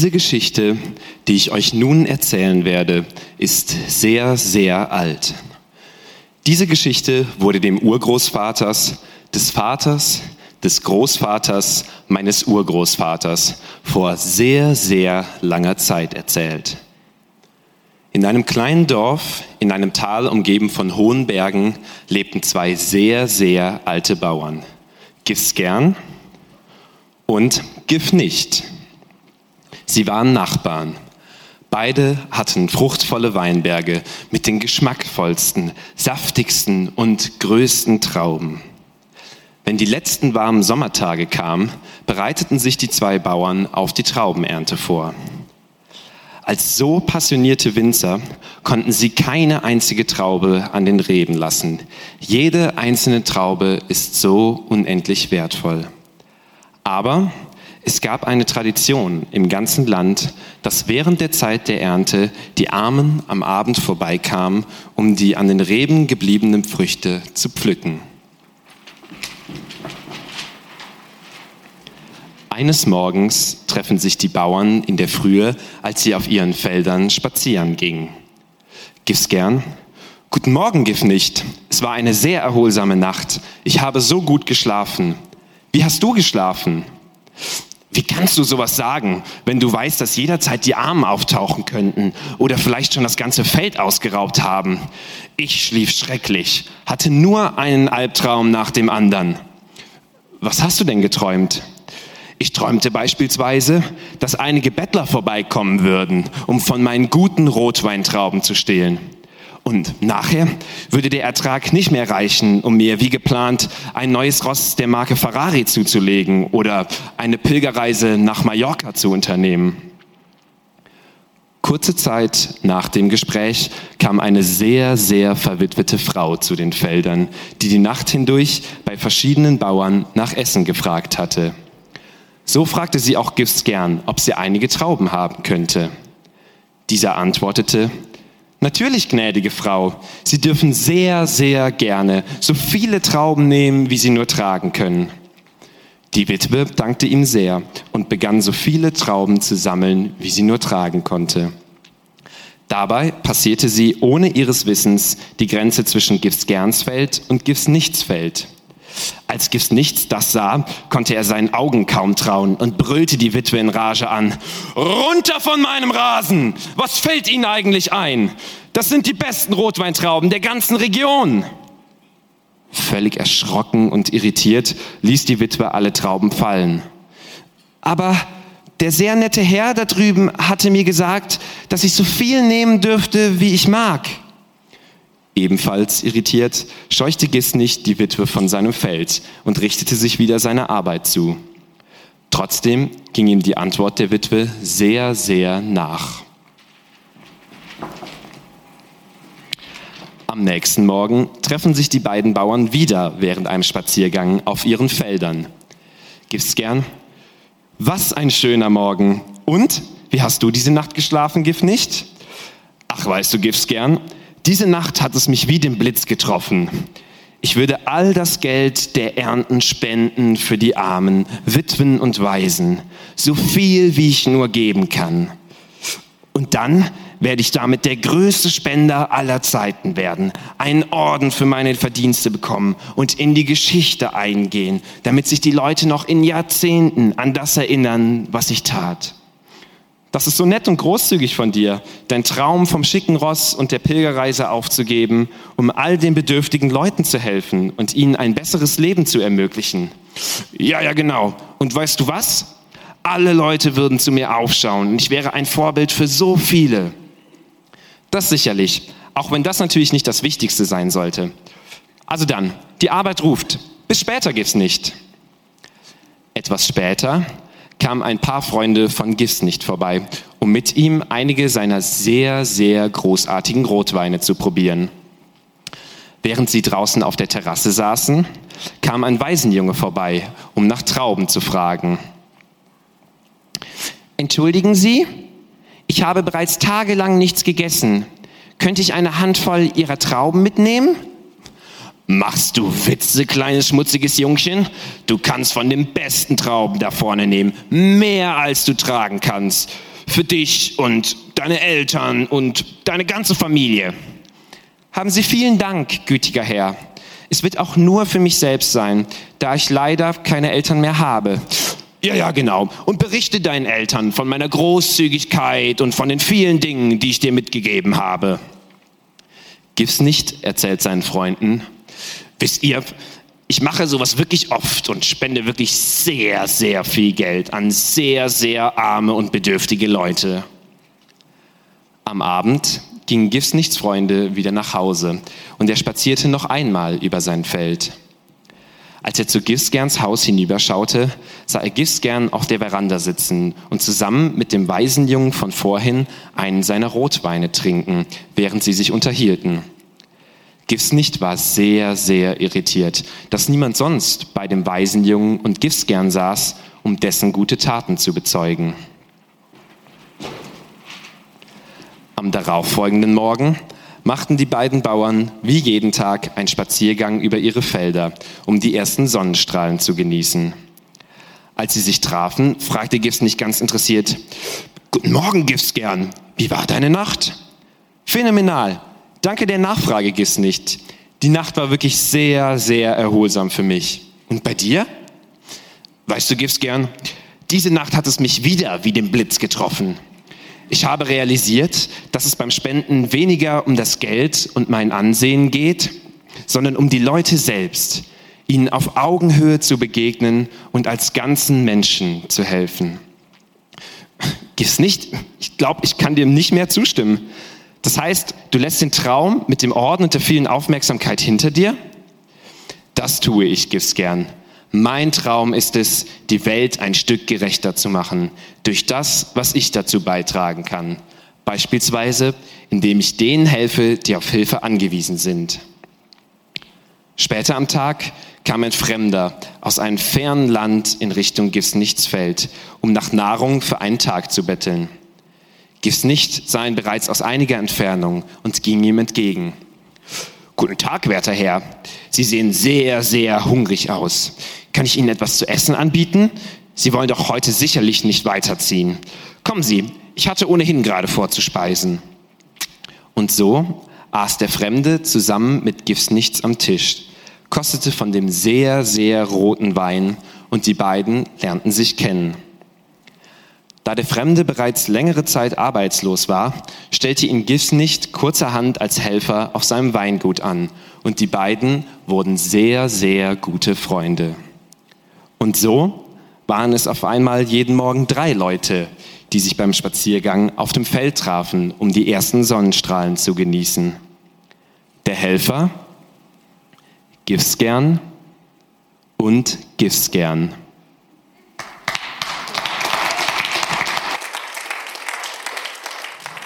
Diese Geschichte, die ich euch nun erzählen werde, ist sehr, sehr alt. Diese Geschichte wurde dem Urgroßvaters, des Vaters, des Großvaters meines Urgroßvaters vor sehr, sehr langer Zeit erzählt. In einem kleinen Dorf, in einem Tal umgeben von hohen Bergen, lebten zwei sehr, sehr alte Bauern. Gif's gern und Gif nicht. Sie waren Nachbarn. Beide hatten fruchtvolle Weinberge mit den geschmackvollsten, saftigsten und größten Trauben. Wenn die letzten warmen Sommertage kamen, bereiteten sich die zwei Bauern auf die Traubenernte vor. Als so passionierte Winzer konnten sie keine einzige Traube an den Reben lassen. Jede einzelne Traube ist so unendlich wertvoll. Aber es gab eine Tradition im ganzen Land, dass während der Zeit der Ernte die Armen am Abend vorbeikamen, um die an den Reben gebliebenen Früchte zu pflücken. Eines Morgens treffen sich die Bauern in der Frühe, als sie auf ihren Feldern spazieren gingen. Gif's gern? Guten Morgen, Gif nicht. Es war eine sehr erholsame Nacht. Ich habe so gut geschlafen. Wie hast du geschlafen? Wie kannst du sowas sagen, wenn du weißt, dass jederzeit die Armen auftauchen könnten oder vielleicht schon das ganze Feld ausgeraubt haben? Ich schlief schrecklich, hatte nur einen Albtraum nach dem anderen. Was hast du denn geträumt? Ich träumte beispielsweise, dass einige Bettler vorbeikommen würden, um von meinen guten Rotweintrauben zu stehlen. Und nachher würde der Ertrag nicht mehr reichen, um mir wie geplant ein neues Ross der Marke Ferrari zuzulegen oder eine Pilgerreise nach Mallorca zu unternehmen. Kurze Zeit nach dem Gespräch kam eine sehr, sehr verwitwete Frau zu den Feldern, die die Nacht hindurch bei verschiedenen Bauern nach Essen gefragt hatte. So fragte sie auch Gifts gern, ob sie einige Trauben haben könnte. Dieser antwortete, Natürlich, gnädige Frau, Sie dürfen sehr, sehr gerne so viele Trauben nehmen, wie Sie nur tragen können. Die Witwe dankte ihm sehr und begann so viele Trauben zu sammeln, wie sie nur tragen konnte. Dabei passierte sie ohne ihres Wissens die Grenze zwischen Gifts Gernsfeld und Gifts Nichtsfeld. Als Gift nichts das sah, konnte er seinen Augen kaum trauen und brüllte die Witwe in Rage an. Runter von meinem Rasen! Was fällt Ihnen eigentlich ein? Das sind die besten Rotweintrauben der ganzen Region. Völlig erschrocken und irritiert ließ die Witwe alle Trauben fallen. Aber der sehr nette Herr da drüben hatte mir gesagt, dass ich so viel nehmen dürfte, wie ich mag. Ebenfalls irritiert scheuchte Gisnich die Witwe von seinem Feld und richtete sich wieder seiner Arbeit zu. Trotzdem ging ihm die Antwort der Witwe sehr, sehr nach. Am nächsten Morgen treffen sich die beiden Bauern wieder während einem Spaziergang auf ihren Feldern. Gibt's gern? Was ein schöner Morgen. Und? Wie hast du diese Nacht geschlafen, Gift nicht? Ach, weißt du, Gifts gern? Diese Nacht hat es mich wie den Blitz getroffen. Ich würde all das Geld der Ernten spenden für die Armen, Witwen und Waisen, so viel wie ich nur geben kann. Und dann werde ich damit der größte Spender aller Zeiten werden, einen Orden für meine Verdienste bekommen und in die Geschichte eingehen, damit sich die Leute noch in Jahrzehnten an das erinnern, was ich tat. Das ist so nett und großzügig von dir, dein Traum vom schicken Ross und der Pilgerreise aufzugeben, um all den bedürftigen Leuten zu helfen und ihnen ein besseres Leben zu ermöglichen. Ja, ja, genau. Und weißt du was? Alle Leute würden zu mir aufschauen und ich wäre ein Vorbild für so viele. Das sicherlich, auch wenn das natürlich nicht das Wichtigste sein sollte. Also dann, die Arbeit ruft. Bis später geht's nicht. Etwas später kamen ein paar Freunde von Gifs nicht vorbei, um mit ihm einige seiner sehr, sehr großartigen Rotweine zu probieren. Während sie draußen auf der Terrasse saßen, kam ein Waisenjunge vorbei, um nach Trauben zu fragen. Entschuldigen Sie, ich habe bereits tagelang nichts gegessen. Könnte ich eine Handvoll Ihrer Trauben mitnehmen? Machst du Witze, kleines schmutziges Jungchen? Du kannst von den besten Trauben da vorne nehmen. Mehr als du tragen kannst. Für dich und deine Eltern und deine ganze Familie. Haben Sie vielen Dank, gütiger Herr. Es wird auch nur für mich selbst sein, da ich leider keine Eltern mehr habe. Ja, ja, genau. Und berichte deinen Eltern von meiner Großzügigkeit und von den vielen Dingen, die ich dir mitgegeben habe. Gib's nicht, erzählt seinen Freunden. Wisst ihr, ich mache sowas wirklich oft und spende wirklich sehr, sehr viel Geld an sehr, sehr arme und bedürftige Leute. Am Abend gingen Gifsnichts Freunde wieder nach Hause und er spazierte noch einmal über sein Feld. Als er zu Gisgerns Haus hinüberschaute, sah er Gisgern auf der Veranda sitzen und zusammen mit dem Waisenjungen von vorhin einen seiner Rotweine trinken, während sie sich unterhielten. Gifsnicht war sehr, sehr irritiert, dass niemand sonst bei dem Waisenjungen und Gifsgern saß, um dessen gute Taten zu bezeugen. Am darauffolgenden Morgen machten die beiden Bauern wie jeden Tag einen Spaziergang über ihre Felder, um die ersten Sonnenstrahlen zu genießen. Als sie sich trafen, fragte Gifts nicht ganz interessiert, Guten Morgen, Gifts gern. Wie war deine Nacht? Phänomenal. Danke der Nachfrage, Gifts nicht. Die Nacht war wirklich sehr, sehr erholsam für mich. Und bei dir? Weißt du, Gifts gern, diese Nacht hat es mich wieder wie den Blitz getroffen. Ich habe realisiert, dass es beim Spenden weniger um das Geld und mein Ansehen geht, sondern um die Leute selbst, ihnen auf Augenhöhe zu begegnen und als ganzen Menschen zu helfen. Gib's nicht? Ich glaube, ich kann dir nicht mehr zustimmen. Das heißt, du lässt den Traum mit dem Orden und der vielen Aufmerksamkeit hinter dir? Das tue ich, gib's gern. Mein Traum ist es, die Welt ein Stück gerechter zu machen, durch das, was ich dazu beitragen kann. Beispielsweise, indem ich denen helfe, die auf Hilfe angewiesen sind. Später am Tag kam ein Fremder aus einem fernen Land in Richtung Gifsnichtsfeld, um nach Nahrung für einen Tag zu betteln. Gifsnicht sah ihn bereits aus einiger Entfernung und ging ihm entgegen. Guten Tag, werter Herr. Sie sehen sehr, sehr hungrig aus. Kann ich Ihnen etwas zu essen anbieten? Sie wollen doch heute sicherlich nicht weiterziehen. Kommen Sie, ich hatte ohnehin gerade vor zu speisen. Und so aß der Fremde zusammen mit Gifsnichts am Tisch, kostete von dem sehr, sehr roten Wein und die beiden lernten sich kennen. Da der Fremde bereits längere Zeit arbeitslos war, stellte ihn Gifsnicht kurzerhand als Helfer auf seinem Weingut an und die beiden wurden sehr, sehr gute Freunde. Und so waren es auf einmal jeden Morgen drei Leute, die sich beim Spaziergang auf dem Feld trafen, um die ersten Sonnenstrahlen zu genießen. Der Helfer, Gifsgern und Gifsgern.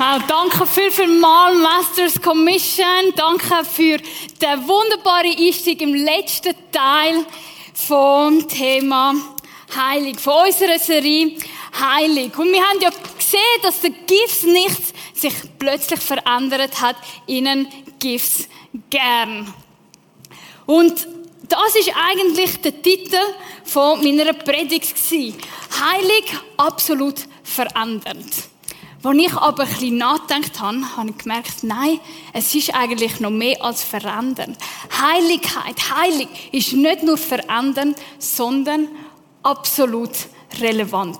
Wow, danke viel, viel mal, Masters Commission. Danke für den wunderbaren Einstieg im letzten Teil vom Thema Heilig, von unserer Serie Heilig. Und wir haben ja gesehen, dass der Gifts nichts sich plötzlich verändert hat, ihnen Gifts gern. Und das ist eigentlich der Titel von meiner Predigt Heilig, absolut verändernd. Als ich aber ein bisschen nachgedacht habe, habe ich gemerkt, nein, es ist eigentlich noch mehr als verändern. Heiligkeit, heilig ist nicht nur verändern, sondern absolut relevant.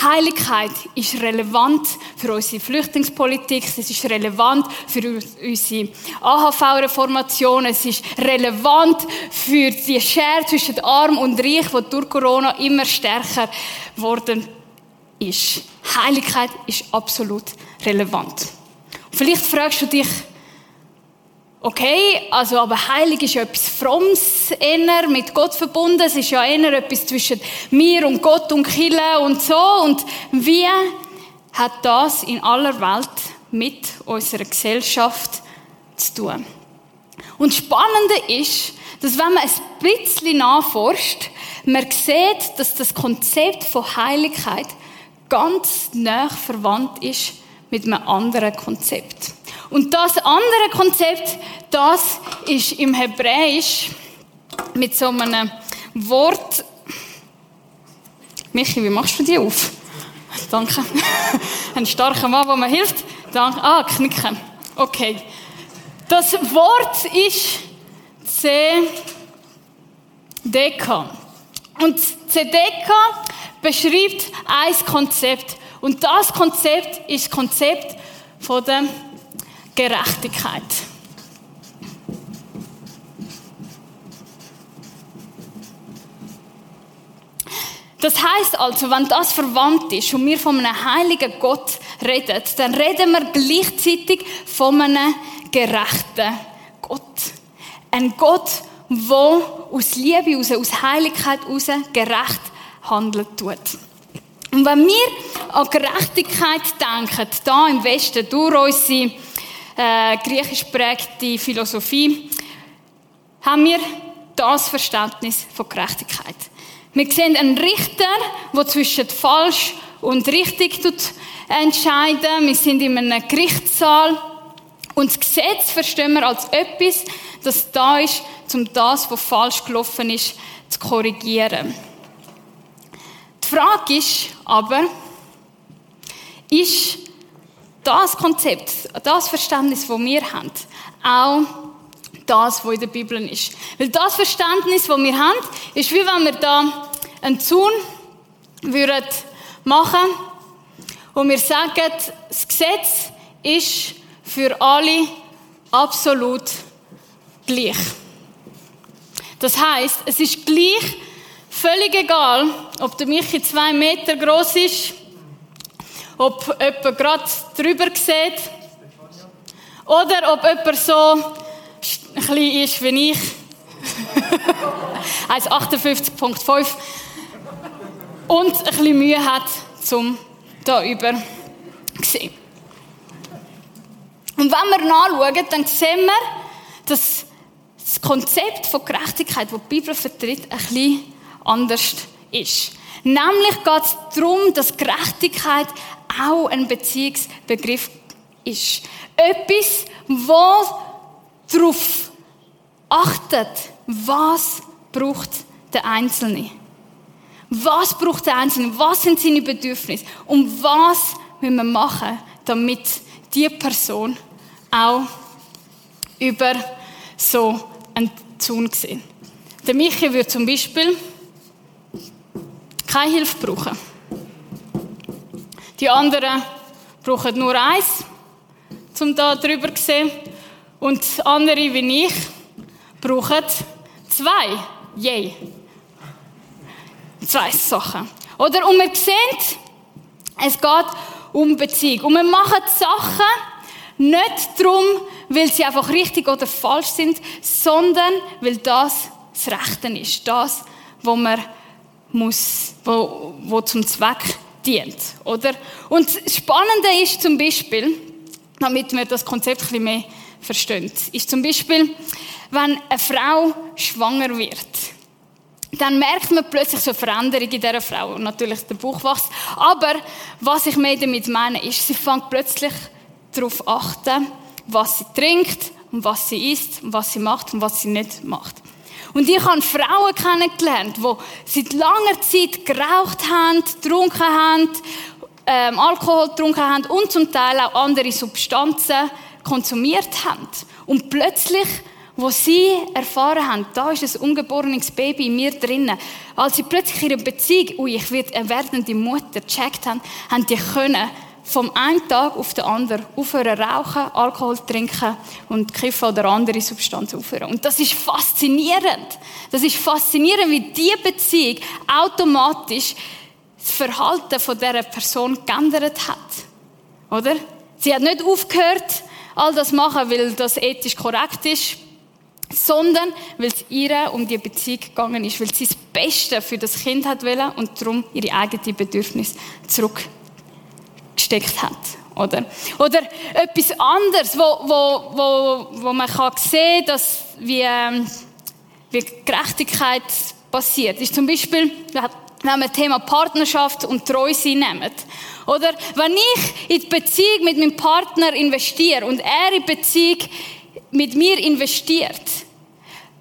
Heiligkeit ist relevant für unsere Flüchtlingspolitik, es ist relevant für unsere AHV-Reformation, es ist relevant für die Schere zwischen Arm und Reich, die durch Corona immer stärker worden ist. Heiligkeit ist absolut relevant. Und vielleicht fragst du dich, okay, also aber heilig ist ja etwas Frommes, eher mit Gott verbunden, es ist ja eher etwas zwischen mir und Gott und Kille und so. Und wie hat das in aller Welt mit unserer Gesellschaft zu tun? Und das Spannende ist, dass wenn man ein bisschen nachforscht, man sieht, dass das Konzept von Heiligkeit ganz nah verwandt ist mit einem anderen Konzept. Und das andere Konzept, das ist im Hebräisch mit so einem Wort. Michi, wie machst du die auf? Danke. Ein starker Mann, der mir hilft. Danke. Ah, knicken. Okay. Das Wort ist Zedeka. Und Zedeka beschreibt ein Konzept. Und das Konzept ist das Konzept von der Gerechtigkeit. Das heißt also, wenn das verwandt ist und wir von einem heiligen Gott reden, dann reden wir gleichzeitig von einem gerechten Gott. Ein Gott, der aus Liebe aus, aus Heiligkeit heraus gerecht handelt tut. Und wenn wir an Gerechtigkeit denken, da im Westen, durch unsere äh, griechisch prägte Philosophie, haben wir das Verständnis von Gerechtigkeit. Wir sehen einen Richter, der zwischen falsch und richtig entscheiden. Wir sind in einem Gerichtssaal. Und das Gesetz verstehen wir als etwas, das da ist, um das, was falsch gelaufen ist, zu korrigieren. Die Frage ist aber, ist das Konzept, das Verständnis, das wir haben, auch das, was in der Bibel ist. Weil das Verständnis, das wir haben, ist wie wenn wir da einen Zaun würden machen und wir sagen, das Gesetz ist für alle absolut gleich. Das heißt, es ist gleich völlig egal, ob der Michi zwei Meter groß ist, ob jemand gerade drüber sieht oder ob jemand so klein ist wie ich. 1,58,5 und ein bisschen Mühe hat, zum da über zu sehen. Und wenn wir nachschauen, dann sehen wir, dass das Konzept von Gerechtigkeit, das die Bibel vertritt, ein bisschen anders ist. Nämlich geht es darum, dass Gerechtigkeit auch ein Beziehungsbegriff ist. Etwas, wo darauf achtet, was braucht der Einzelne. Was braucht der Einzelne? Was sind seine Bedürfnisse? Und was müssen wir machen, damit die Person auch über so einen Zaun sehen? Der Michi würde zum Beispiel keine Hilfe brauchen. Die anderen brauchen nur eins, um da drüber zu sehen. Und andere, wie ich, brauchen zwei. Yay. Zwei Sachen. Oder? Und wir sehen, es geht um Beziehung. Und wir machen Sachen nicht darum, weil sie einfach richtig oder falsch sind, sondern weil das das Rechte ist. Das, wo man muss, wo, wo zum Zweck dient. Oder? Und das Spannende ist zum Beispiel, damit wir das Konzept ein bisschen mehr verstehen, ist zum Beispiel, wenn eine Frau schwanger wird dann merkt man plötzlich so eine Veränderung in dieser Frau. Natürlich der Bauch wächst. Aber was ich mir damit meine, ist, sie fängt plötzlich darauf achten, was sie trinkt und was sie isst und was sie macht und was sie nicht macht. Und ich habe Frauen kennengelernt, die seit langer Zeit geraucht haben, getrunken haben, ähm, Alkohol getrunken haben und zum Teil auch andere Substanzen konsumiert haben. Und plötzlich wo sie erfahren haben, da ist ein ungeborenes Baby in mir drinnen. Als sie plötzlich ihre Beziehung, ui, ich werde eine werdende Mutter, gecheckt haben, haben die können vom einen Tag auf den anderen aufhören rauchen, Alkohol trinken und kiffen oder andere Substanzen aufhören. Und das ist faszinierend. Das ist faszinierend, wie diese Beziehung automatisch das Verhalten von dieser Person geändert hat. Oder? Sie hat nicht aufgehört, all das machen, weil das ethisch korrekt ist sondern weil es ihr um die Beziehung gegangen ist, weil sie das Beste für das Kind hat wollen und darum ihre eigenen Bedürfnisse zurückgesteckt hat. Oder, oder etwas anderes, wo, wo, wo, wo man kann sehen kann, dass wie, ähm, wie Gerechtigkeit passiert, ist zum Beispiel, wenn wir Thema Partnerschaft und Treue nehmen. Oder wenn ich in die Beziehung mit meinem Partner investiere und er in die Beziehung mit mir investiert,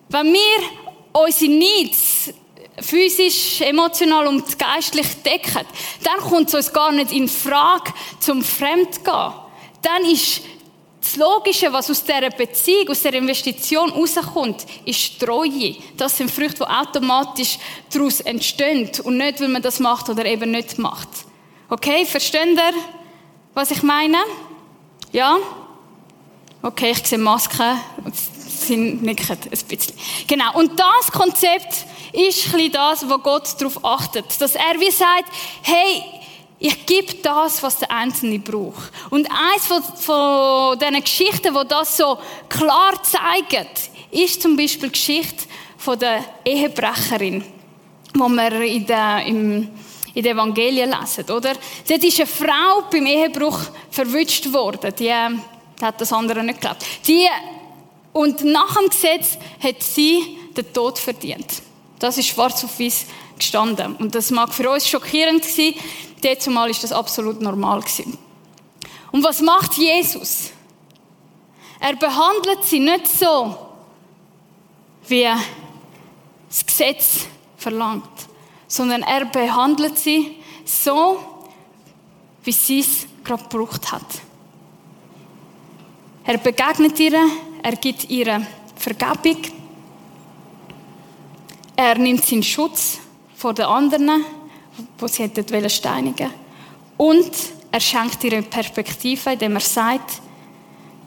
wenn wir unsere Needs physisch, emotional und geistlich decken, dann kommt es uns gar nicht in Frage zum Fremdgehen. Dann ist das Logische, was aus dieser Beziehung, aus dieser Investition rauskommt, ist Treue. Das sind Früchte, die automatisch daraus entstehen und nicht, weil man das macht oder eben nicht macht. Okay, versteht ihr, was ich meine? Ja? Okay, ich sehe Masken, sie nicken ein bisschen. Genau, und das Konzept ist ein das, wo Gott darauf achtet. Dass er wie sagt, hey, ich gebe das, was der Einzelne braucht. Und eins von, von diesen Geschichten, wo das so klar zeigt, ist zum Beispiel die Geschichte von der Ehebrecherin, wo wir in der, im, in den Evangelien lesen, oder? Dort ist eine Frau beim Ehebruch verwünscht worden. Die, die hat das andere nicht geglaubt. Die, und nach dem Gesetz hat sie den Tod verdient. Das ist schwarz auf weiß gestanden. Und das mag für uns schockierend sein. Zumal ist das absolut normal gewesen. Und was macht Jesus? Er behandelt sie nicht so, wie das Gesetz verlangt, sondern er behandelt sie so, wie sie es gerade gebraucht hat. Er begegnet ihr, er gibt ihr Vergebung, er nimmt seinen Schutz vor den anderen, wo sie hätten steinigen Und er schenkt ihr eine Perspektive, indem er sagt,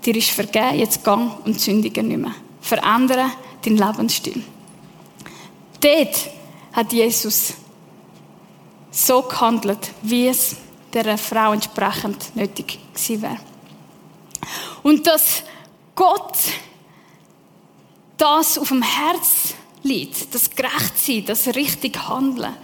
dir ist vergeben, jetzt gang und sündige nicht mehr. Verändere deinen Lebensstil. Dort hat Jesus so gehandelt, wie es der Frau entsprechend nötig gewesen wäre. Und dass Gott das auf dem Herz liegt, das Gerechtsein, das richtig Handeln,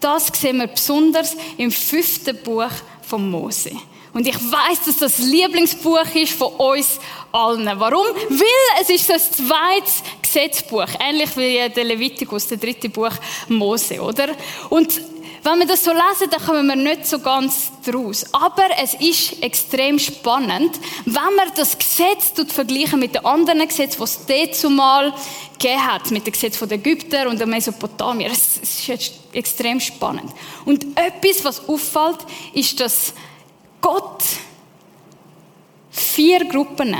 das sehen wir besonders im fünften Buch von Mose. Und ich weiß, dass das Lieblingsbuch ist von uns allen. Warum? Weil es ist das zweite Gesetzbuch, ähnlich wie der Levitikus, der dritte Buch Mose, oder? Und wenn wir das so lesen, dann kommen wir nicht so ganz draus. Aber es ist extrem spannend, wenn man das Gesetz vergleichen mit den anderen Gesetzen, die es zumal gegeben hat, mit dem Gesetz der Ägypter und der Mesopotamier. Es ist extrem spannend. Und etwas, was auffällt, ist, dass Gott vier Gruppen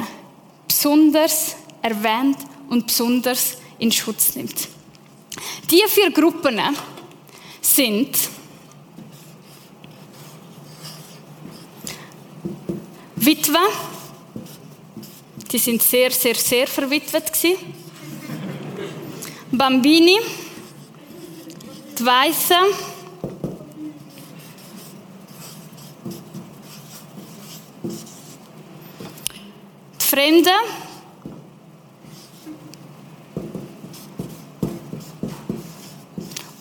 besonders erwähnt und besonders in Schutz nimmt. Die vier Gruppen sind Witwen. Die sind sehr, sehr, sehr verwitwet. Bambini, die Weißen, die Fremden,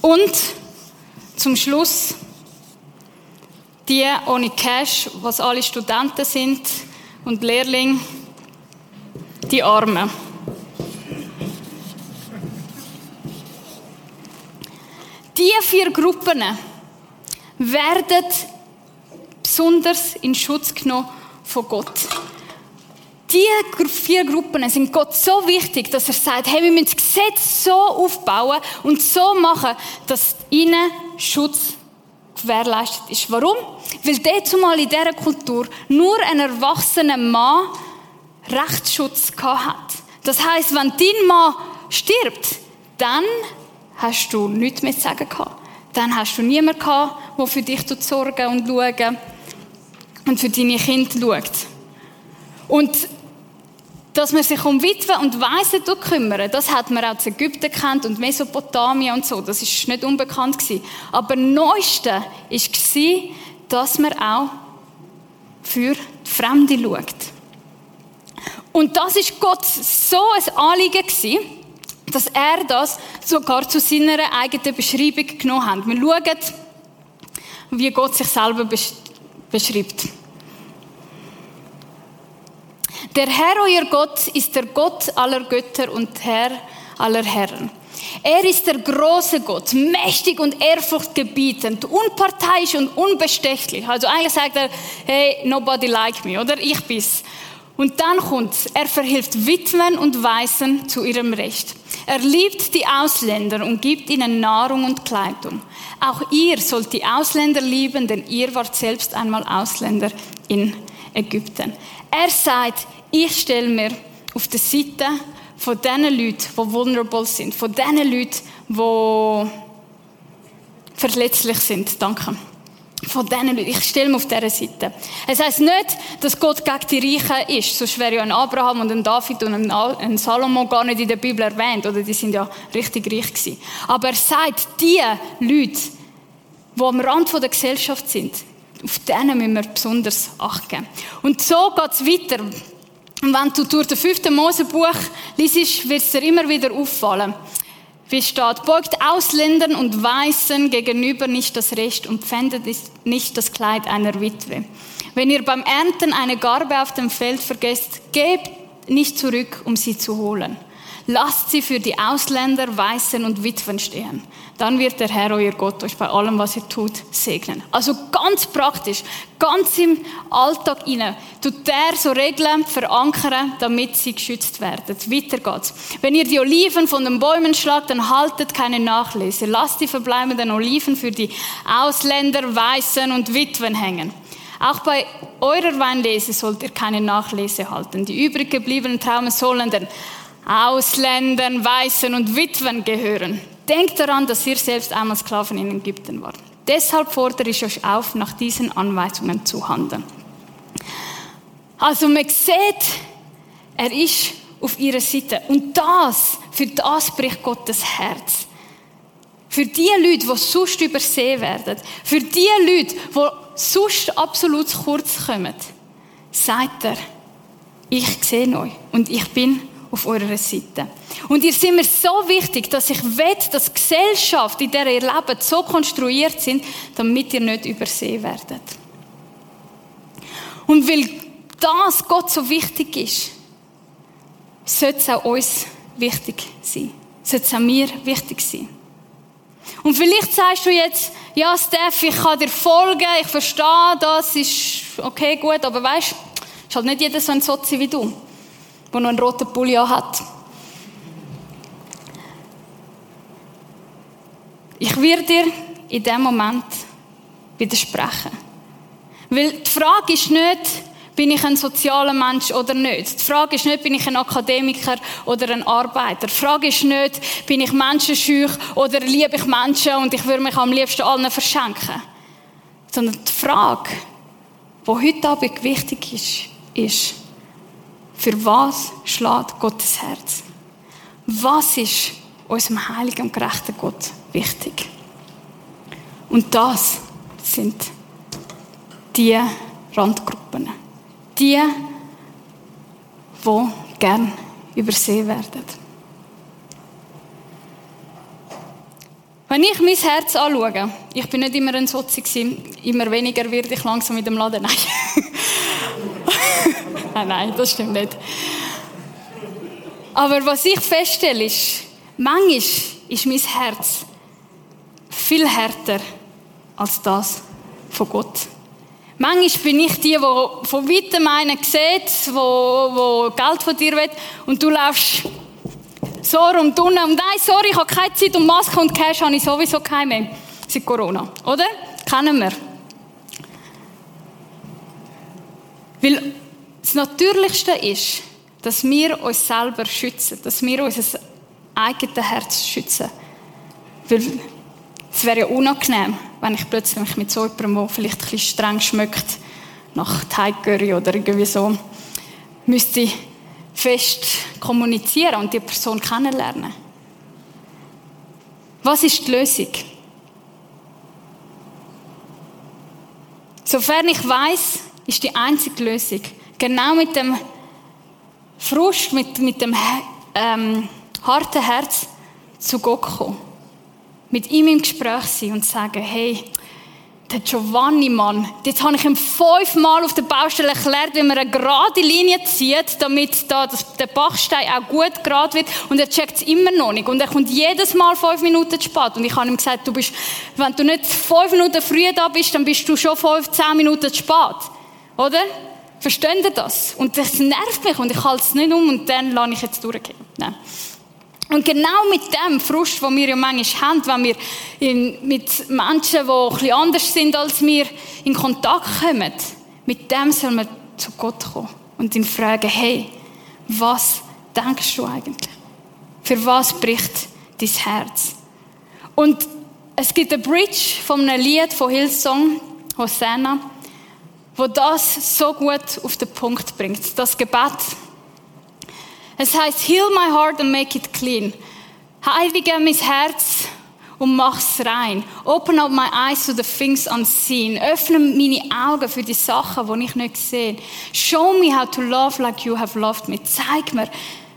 und zum Schluss die ohne Cash, was alle Studenten sind und Lehrlinge, die Armen. Die vier Gruppen werden besonders in Schutz genommen von Gott. Die vier Gruppen sind Gott so wichtig, dass er sagt, hey, wir müssen das Gesetz so aufbauen und so machen, dass ihnen Schutz gewährleistet ist. Warum? Weil dort zumal in dieser Kultur nur ein erwachsener Mann Rechtsschutz hat. Das heißt, wenn dein Mann stirbt, dann hast du nichts mehr zu sagen gehabt. Dann hast du niemanden gehabt, der für dich sorgen und schauen und für deine Kinder schaut. Und dass man sich um Witwen und Waisen kümmern, das hat man auch in Ägypten kennt und Mesopotamien und so. Das ist nicht unbekannt gewesen. Aber Neueste war, dass man auch für die Fremde schaut. Und das ist Gott so ein Anliegen gewesen, dass er das sogar zu seiner eigenen Beschreibung genommen hat. Wir schauen, wie Gott sich selber beschreibt. Der Herr, euer Gott, ist der Gott aller Götter und Herr aller Herren. Er ist der große Gott, mächtig und ehrfurchtgebietend, unparteiisch und unbestechlich. Also eigentlich sagt er, hey, nobody like me, oder? Ich bin's. Und dann kommt's. Er verhilft Witwen und Waisen zu ihrem Recht. Er liebt die Ausländer und gibt ihnen Nahrung und Kleidung. Auch ihr sollt die Ausländer lieben, denn ihr wart selbst einmal Ausländer in Ägypten. Er sagt, ich stelle mir auf der Seite von den Leuten, die vulnerable sind, von den Leuten, die verletzlich sind. Danke. Von diesen Leuten. Ich stelle mich auf dieser Seite. Es heisst nicht, dass Gott gegen die Reichen ist. Sonst wäre ja ein Abraham und ein David und ein Salomo gar nicht in der Bibel erwähnt. Oder die sind ja richtig reich gewesen. Aber er sagt, die Leute, die am Rand der Gesellschaft sind, auf denen müssen wir besonders achten. Und so geht es weiter. Und wenn du durch das fünfte Mosebuch liest, wird es dir immer wieder auffallen. Wie steht, beugt Ausländern und Weißen gegenüber nicht das Recht und pfändet nicht das Kleid einer Witwe. Wenn ihr beim Ernten eine Garbe auf dem Feld vergesst, gebt nicht zurück, um sie zu holen. Lasst sie für die Ausländer, Weißen und Witwen stehen. Dann wird der Herr, euer Gott, euch bei allem, was ihr tut, segnen. Also ganz praktisch, ganz im Alltag inne, tut der so Regeln verankern, damit sie geschützt werden. Weiter geht's. Wenn ihr die Oliven von den Bäumen schlagt, dann haltet keine Nachlese. Lasst die verbleibenden Oliven für die Ausländer, Weißen und Witwen hängen. Auch bei eurer Weinlese sollt ihr keine Nachlese halten. Die übrig gebliebenen Traumen sollen den Ausländern, Weißen und Witwen gehören. Denkt daran, dass ihr selbst einmal Sklaven in Ägypten wart. Deshalb fordere ich euch auf, nach diesen Anweisungen zu handeln. Also man sieht, er ist auf ihrer Seite. Und das, für das bricht Gottes Herz. Für die Leute, die sonst übersehen werden, für die Leute, die sonst absolut zu kurz kommen, sagt er, ich sehe euch und ich bin auf eurer Seite. Und ihr seid mir so wichtig, dass ich will, dass Gesellschaft, in der ihr lebt, so konstruiert sind, damit ihr nicht übersehen werdet. Und weil das Gott so wichtig ist, sollte es auch uns wichtig sein. Sollte es auch mir wichtig sein. Und vielleicht sagst du jetzt, ja, Steph, ich kann dir folgen, ich verstehe, das ist okay, gut, aber weißt, ist halt nicht jeder so ein Sozi wie du der noch einen roten Pulli hat. Ich werde dir in dem Moment widersprechen. Weil die Frage ist nicht, bin ich ein sozialer Mensch oder nicht? Die Frage ist nicht, bin ich ein Akademiker oder ein Arbeiter? Die Frage ist nicht, bin ich menschenscheu oder liebe ich Menschen und ich würde mich am liebsten allen verschenken? Sondern die Frage, die heute Abend wichtig ist, ist, für was schlägt Gottes Herz? Was ist unserem heiligen und gerechten Gott wichtig? Und das sind die Randgruppen. Die, die gern übersehen werden. Wenn ich mein Herz anschaue, ich bin nicht immer ein Sozi immer weniger werde ich langsam mit dem Laden. Nein. nein, nein, das stimmt nicht. Aber was ich feststelle, ist, manchmal ist mein Herz viel härter als das von Gott. Manchmal bin ich die, die von weitem einen sieht, wo, Geld von dir will, und du läufst so rum und nein, sorry, ich habe keine Zeit und Maske und Cash habe ich sowieso keine mehr. Seit Corona, oder? Kennen wir. Weil das Natürlichste ist, dass wir uns selber schützen, dass wir unser eigenes Herz schützen. Weil es wäre ja unangenehm, wenn ich plötzlich mit so jemandem, der vielleicht ein bisschen streng schmeckt, nach Thai Curry oder irgendwie so, müsste fest kommunizieren und die Person kennenlernen. Was ist die Lösung? Sofern ich weiß, ist die einzige Lösung, genau mit dem Frust, mit, mit dem ähm, harten Herz zu Gott kommen. Mit ihm im Gespräch sein und sagen, hey, der Giovanni, Mann, jetzt habe ich ihm fünfmal auf der Baustelle erklärt, wie man eine gerade Linie zieht, damit da der Bachstein auch gut gerade wird. Und er checkt es immer noch nicht. Und er kommt jedes Mal fünf Minuten zu spät. Und ich habe ihm gesagt, du bist, wenn du nicht fünf Minuten früher da bist, dann bist du schon fünf, zehn Minuten zu spät. Oder? Verstehen ihr das? Und das nervt mich und ich halte es nicht um und dann lasse ich jetzt durchgehen. Nein. Und genau mit dem Frust, den wir ja manchmal haben, wenn wir in, mit Menschen, die bisschen anders sind als wir, in Kontakt kommen, mit dem soll man zu Gott kommen und ihn fragen, hey, was denkst du eigentlich? Für was bricht dein Herz? Und es gibt eine Bridge von einem Lied von Hillsong, Hosanna, wo das so gut auf den Punkt bringt. Das Gebet, es heißt, heal my heart and make it clean. Heilige mein Herz und mach's rein. Open up my eyes to the things unseen. Öffne meine Augen für die Sachen, die ich nicht sehe. Show me how to love like you have loved me. Zeig mir,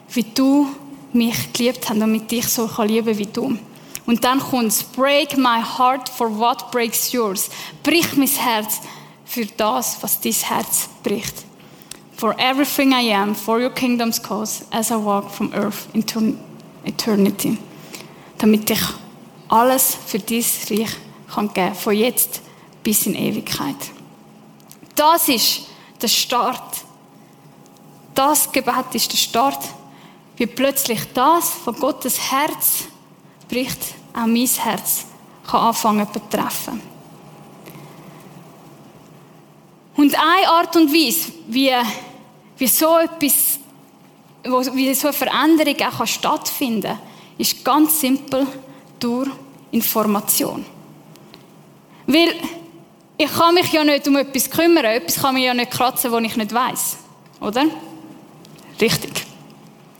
wie du mich geliebt hast, damit ich so lieben kann wie du. Und dann kommt's. Break my heart for what breaks yours. Brich mein Herz für das, was dein Herz bricht for everything I am, for your kingdom's cause, as I walk from earth into eternity. Damit ich alles für dies Reich kann geben, von jetzt bis in Ewigkeit. Das ist der Start. Das Gebet ist der Start, wie plötzlich das von Gottes Herz bricht, auch mein Herz kann anfangen zu betreffen. Und eine Art und Weise, wie wie so etwas, wie so eine Veränderung auch stattfinden kann, ist ganz simpel durch Information. Weil ich kann mich ja nicht um etwas kümmern, etwas kann mich ja nicht kratzen, was ich nicht weiß, oder? Richtig.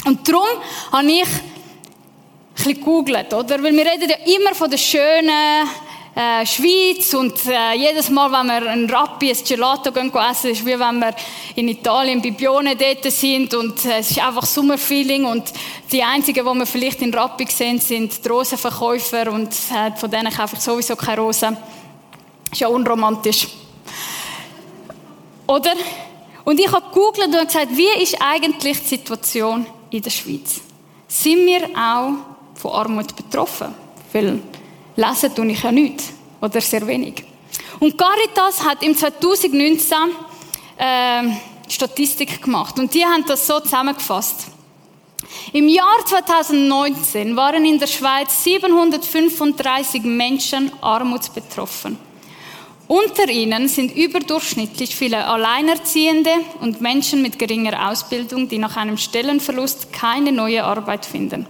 Und darum habe ich ein bisschen gegoogelt, oder? Weil wir reden ja immer von den schönen äh, Schweiz und äh, jedes Mal, wenn wir ein Rappi, ein Gelato gehen essen, ist wie wenn wir in Italien bei Bione dort sind und äh, es ist einfach Sommerfeeling und die einzigen, die wir vielleicht in Rappi sehen, sind die Rosenverkäufer und äh, von denen kaufe ich sowieso keine Rosen. Ist ja unromantisch. Oder? Und ich habe gegoogelt und gesagt, wie ist eigentlich die Situation in der Schweiz? Sind wir auch von Armut betroffen? Weil Lesen tue ich ja nicht. Oder sehr wenig. Und Caritas hat im 2019 äh, Statistik gemacht. Und die haben das so zusammengefasst. Im Jahr 2019 waren in der Schweiz 735 Menschen armutsbetroffen. Unter ihnen sind überdurchschnittlich viele Alleinerziehende und Menschen mit geringer Ausbildung, die nach einem Stellenverlust keine neue Arbeit finden.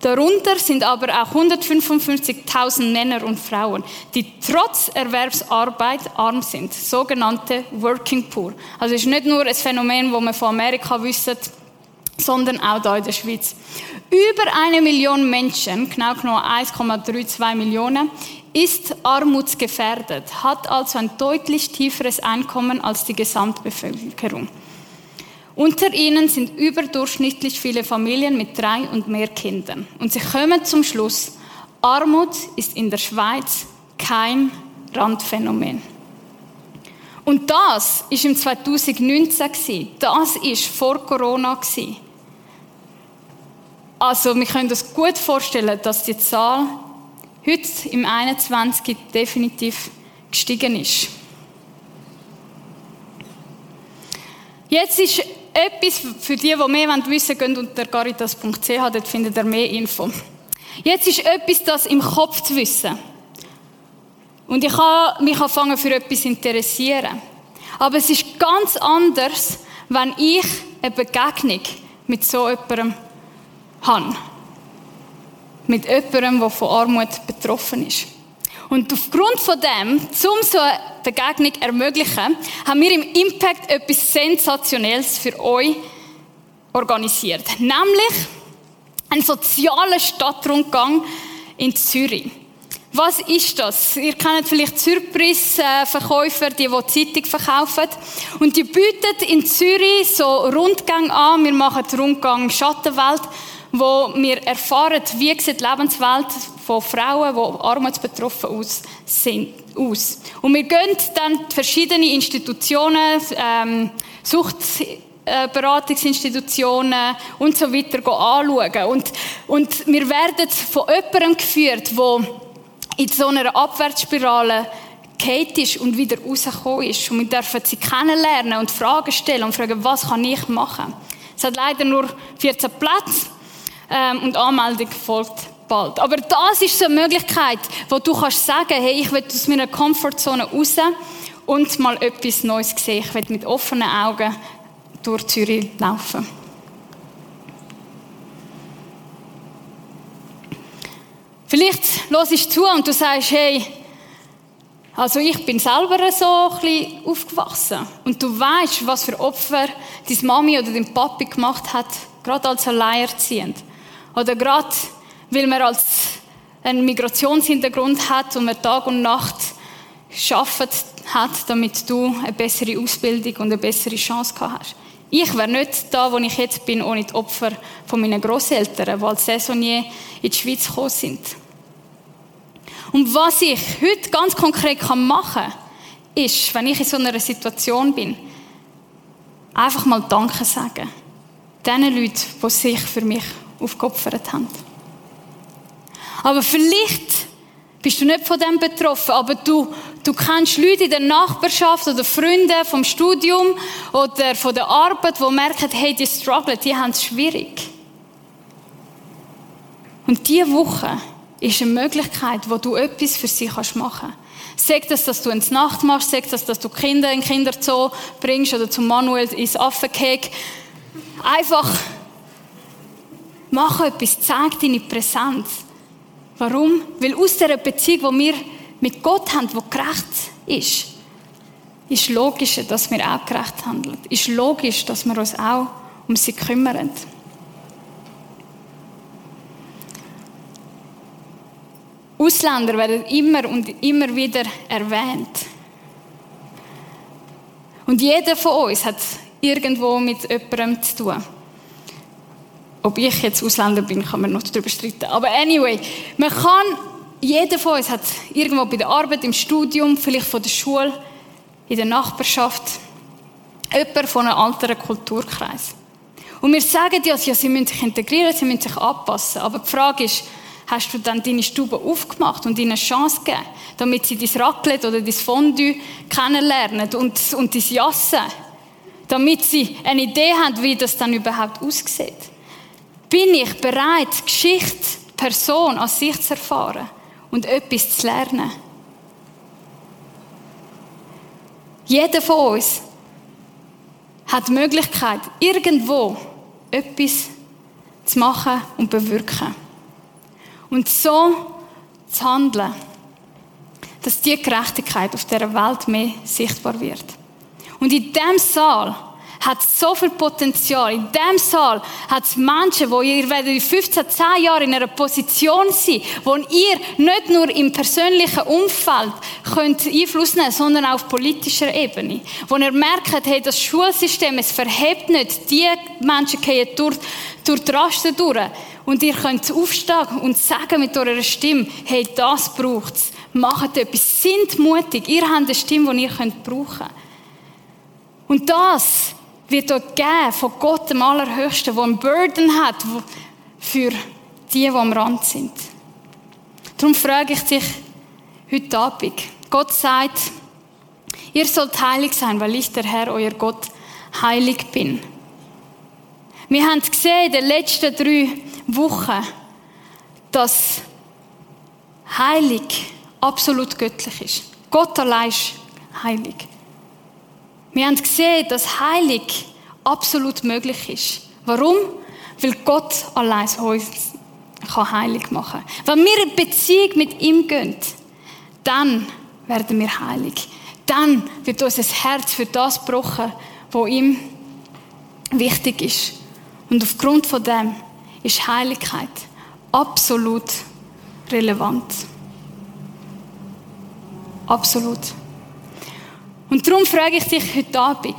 Darunter sind aber auch 155.000 Männer und Frauen, die trotz Erwerbsarbeit arm sind, sogenannte Working Poor. Also ist nicht nur ein Phänomen, das man von Amerika wissen, sondern auch da in der Schweiz. Über eine Million Menschen, genau genommen 1,32 Millionen, ist armutsgefährdet, hat also ein deutlich tieferes Einkommen als die Gesamtbevölkerung. Unter ihnen sind überdurchschnittlich viele Familien mit drei und mehr Kindern. Und sie kommen zum Schluss, Armut ist in der Schweiz kein Randphänomen. Und das ist im 2019 Das ist vor Corona Also wir können uns gut vorstellen, dass die Zahl heute im 21 definitiv gestiegen ist. Jetzt ist etwas für die, die mehr wissen wollen, gehen unter caritas.ch, dort findet ihr mehr Info. Jetzt ist etwas, das im Kopf zu wissen. Und ich kann mich anfangen für etwas interessieren. Aber es ist ganz anders, wenn ich eine Begegnung mit so jemandem habe. Mit jemandem, der von Armut betroffen ist. Und aufgrund von dem, um so eine Begegnung ermöglichen, haben wir im Impact etwas Sensationelles für euch organisiert. Nämlich einen sozialen Stadtrundgang in Zürich. Was ist das? Ihr kennt vielleicht Surprise-Verkäufer, die, die Zeitung verkaufen. Und die bieten in Zürich so Rundgänge an. Wir machen den Rundgang Schattenwelt wo wir erfahren, wie sieht die Lebenswelt von Frauen, die armutsbetroffen aus sind, aus. Und wir gehen dann verschiedene Institutionen, ähm, Suchtberatungsinstitutionen und so weiter anschauen. Und, und wir werden von jemandem geführt, der in so einer Abwärtsspirale Kate ist und wieder rausgekommen ist. Und wir dürfen sie kennenlernen und Fragen stellen und fragen, was kann ich machen? Es hat leider nur 14 Plätze ähm, und Anmeldung folgt bald. Aber das ist so eine Möglichkeit, wo du kannst sagen, hey, ich will aus meiner Komfortzone raus und mal etwas Neues sehen. Ich will mit offenen Augen durch Zürich laufen. Vielleicht hörst du zu und du sagst, hey, also ich bin selber so ein aufgewachsen. Und du weißt, was für Opfer deine Mami oder dein Papi gemacht hat, gerade als Alleinerziehend. Oder gerade, weil man als einen Migrationshintergrund hat und man Tag und Nacht geschafft hat, damit du eine bessere Ausbildung und eine bessere Chance gehabt hast. Ich wäre nicht da, wo ich jetzt bin, ohne die Opfer von meinen Großeltern, die als Saisonier in die Schweiz gekommen sind. Und was ich heute ganz konkret machen kann, ist, wenn ich in so einer Situation bin, einfach mal Danke sagen. Den Leuten, die sich für mich aufgeopfert haben. Aber vielleicht bist du nicht von dem betroffen, aber du, du kennst Leute in der Nachbarschaft oder Freunde vom Studium oder von der Arbeit, die merken, hey, die strugglen, die haben es schwierig. Und diese Woche ist eine Möglichkeit, wo du etwas für sie machen kannst. Sag das, dass du ins Nacht machst, sag das, dass du Kinder in den Kinderzoo bringst oder zum Manuel ins Affenkeg. Einfach mach etwas, zeig deine Präsenz. Warum? Weil aus dieser Beziehung, die wir mit Gott haben, die gerecht ist, ist logisch, dass wir auch gerecht handeln. Ist logisch, dass wir uns auch um sie kümmern. Ausländer werden immer und immer wieder erwähnt. Und jeder von uns hat irgendwo mit jemandem zu tun. Ob ich jetzt Ausländer bin, kann man noch darüber streiten. Aber anyway, man kann, jeder von uns hat irgendwo bei der Arbeit, im Studium, vielleicht von der Schule, in der Nachbarschaft, jemand von einem anderen Kulturkreis. Und wir sagen ja, sie müssen sich integrieren, sie müssen sich anpassen. Aber die Frage ist, hast du dann deine Stube aufgemacht und ihnen eine Chance gegeben, damit sie dein Raclette oder dein Fondue kennenlernen und, und dein Jassen, damit sie eine Idee haben, wie das dann überhaupt aussieht. Bin ich bereit, Geschichte, Person an sich zu erfahren und etwas zu lernen? Jeder von uns hat die Möglichkeit, irgendwo etwas zu machen und bewirken. Und so zu handeln, dass die Gerechtigkeit auf der Welt mehr sichtbar wird. Und in dem Saal hat so viel Potenzial. In dem Saal hat es Menschen, wo ihr werdet in 15, 10 Jahren in einer Position sein, wo ihr nicht nur im persönlichen Umfeld könnt Einfluss nehmen, sondern auch auf politischer Ebene. Wo ihr merkt, hey, das Schulsystem, es verhebt nicht. Die Menschen gehen durch, durch die Rasten durch. Und ihr könnt aufstehen und sagen mit eurer Stimme, hey, das braucht's. Macht etwas. Sind mutig. Ihr habt eine Stimme, die ihr könnt brauchen. Und das wird euch geben von Gott, dem Allerhöchsten, der einen Burden hat für die, die am Rand sind. Darum frage ich dich heute Abend. Gott sagt, ihr sollt heilig sein, weil ich der Herr, euer Gott, heilig bin. Wir haben gesehen in den letzten drei Wochen, dass heilig absolut göttlich ist. Gott allein ist heilig. Wir haben gesehen, dass heilig absolut möglich ist. Warum? Weil Gott allein uns kann heilig machen kann. Wenn wir in Beziehung mit ihm gehen, dann werden wir heilig. Dann wird unser Herz für das gebrochen, was ihm wichtig ist. Und aufgrund von dem ist Heiligkeit absolut relevant. Absolut. Und darum frage ich dich heute Abend,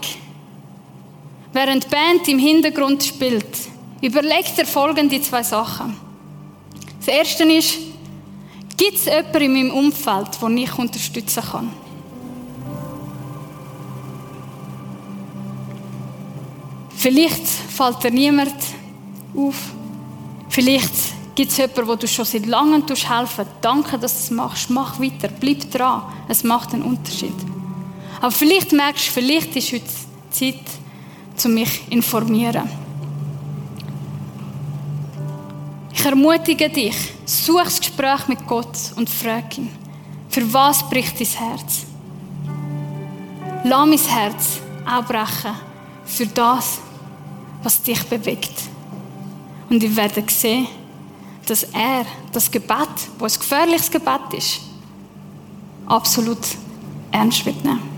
während die Band im Hintergrund spielt, Überleg dir folgende zwei Sachen. Das erste ist, gibt es jemanden in meinem Umfeld, den ich unterstützen kann? Vielleicht fällt dir niemand auf. Vielleicht gibt es jemanden, wo du schon seit langem helfen Danke, dass du es machst. Mach weiter. Bleib dran. Es macht einen Unterschied. Aber vielleicht merkst du, vielleicht ist heute Zeit, um mich zu informieren. Ich ermutige dich, such das Gespräch mit Gott und frag ihn, für was bricht dein Herz? Lass mein Herz auch brechen für das, was dich bewegt. Und ich werde sehen, dass er das Gebet, was ein gefährliches Gebet ist, absolut ernst wird nehmen.